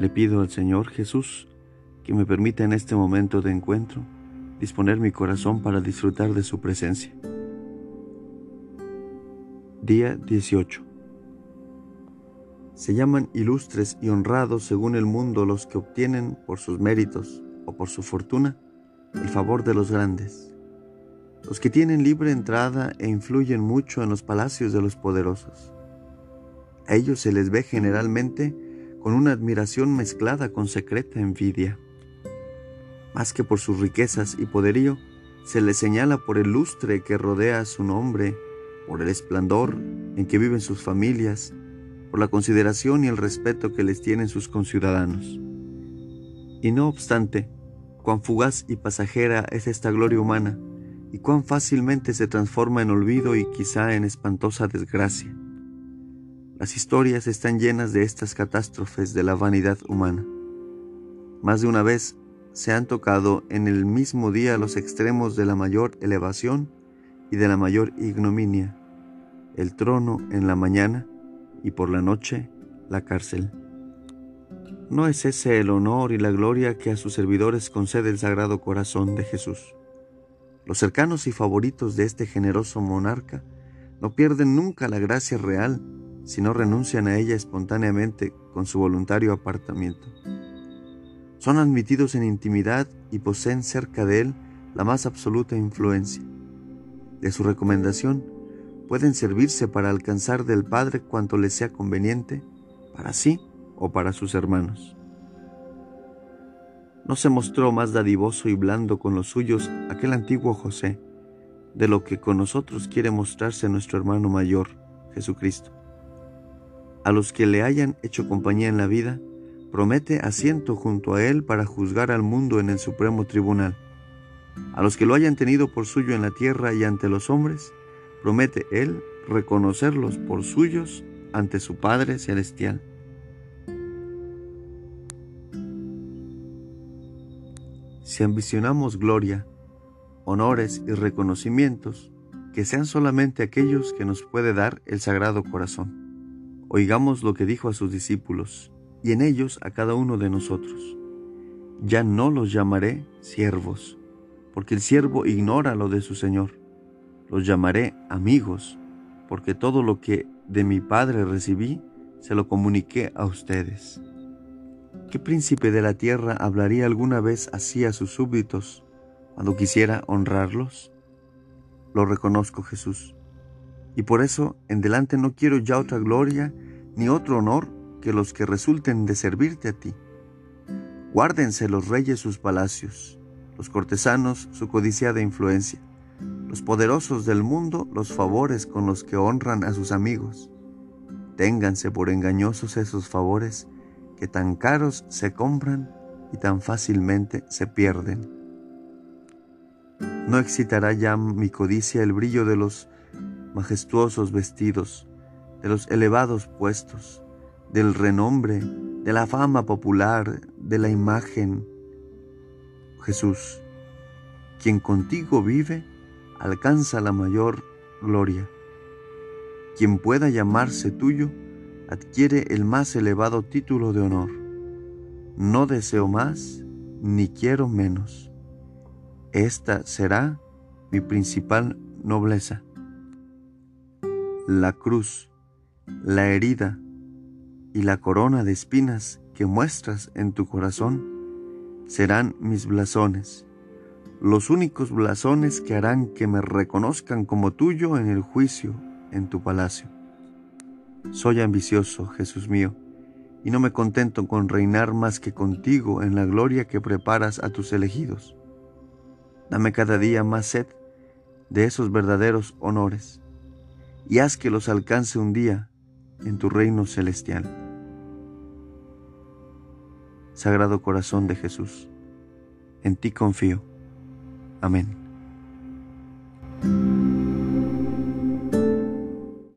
Le pido al Señor Jesús que me permita en este momento de encuentro disponer mi corazón para disfrutar de su presencia. Día 18. Se llaman ilustres y honrados según el mundo los que obtienen por sus méritos o por su fortuna el favor de los grandes, los que tienen libre entrada e influyen mucho en los palacios de los poderosos. A ellos se les ve generalmente con una admiración mezclada con secreta envidia. Más que por sus riquezas y poderío, se les señala por el lustre que rodea su nombre, por el esplendor en que viven sus familias, por la consideración y el respeto que les tienen sus conciudadanos. Y no obstante, cuán fugaz y pasajera es esta gloria humana, y cuán fácilmente se transforma en olvido y quizá en espantosa desgracia. Las historias están llenas de estas catástrofes de la vanidad humana. Más de una vez se han tocado en el mismo día los extremos de la mayor elevación y de la mayor ignominia, el trono en la mañana y por la noche la cárcel. ¿No es ese el honor y la gloria que a sus servidores concede el Sagrado Corazón de Jesús? Los cercanos y favoritos de este generoso monarca no pierden nunca la gracia real si no renuncian a ella espontáneamente con su voluntario apartamiento. Son admitidos en intimidad y poseen cerca de él la más absoluta influencia. De su recomendación pueden servirse para alcanzar del Padre cuanto les sea conveniente, para sí o para sus hermanos. No se mostró más dadivoso y blando con los suyos aquel antiguo José, de lo que con nosotros quiere mostrarse nuestro hermano mayor, Jesucristo. A los que le hayan hecho compañía en la vida, promete asiento junto a él para juzgar al mundo en el supremo tribunal. A los que lo hayan tenido por suyo en la tierra y ante los hombres, promete él reconocerlos por suyos ante su Padre Celestial. Si ambicionamos gloria, honores y reconocimientos, que sean solamente aquellos que nos puede dar el Sagrado Corazón. Oigamos lo que dijo a sus discípulos, y en ellos a cada uno de nosotros. Ya no los llamaré siervos, porque el siervo ignora lo de su Señor. Los llamaré amigos, porque todo lo que de mi Padre recibí, se lo comuniqué a ustedes. ¿Qué príncipe de la tierra hablaría alguna vez así a sus súbditos cuando quisiera honrarlos? Lo reconozco, Jesús y por eso en delante no quiero ya otra gloria ni otro honor que los que resulten de servirte a ti. Guárdense los reyes sus palacios, los cortesanos su codiciada influencia, los poderosos del mundo los favores con los que honran a sus amigos. Ténganse por engañosos esos favores que tan caros se compran y tan fácilmente se pierden. No excitará ya mi codicia el brillo de los majestuosos vestidos, de los elevados puestos, del renombre, de la fama popular, de la imagen. Jesús, quien contigo vive, alcanza la mayor gloria. Quien pueda llamarse tuyo, adquiere el más elevado título de honor. No deseo más, ni quiero menos. Esta será mi principal nobleza la cruz, la herida y la corona de espinas que muestras en tu corazón serán mis blasones, los únicos blasones que harán que me reconozcan como tuyo en el juicio en tu palacio. Soy ambicioso, Jesús mío, y no me contento con reinar más que contigo en la gloria que preparas a tus elegidos. Dame cada día más sed de esos verdaderos honores y haz que los alcance un día en tu reino celestial. Sagrado Corazón de Jesús, en ti confío. Amén.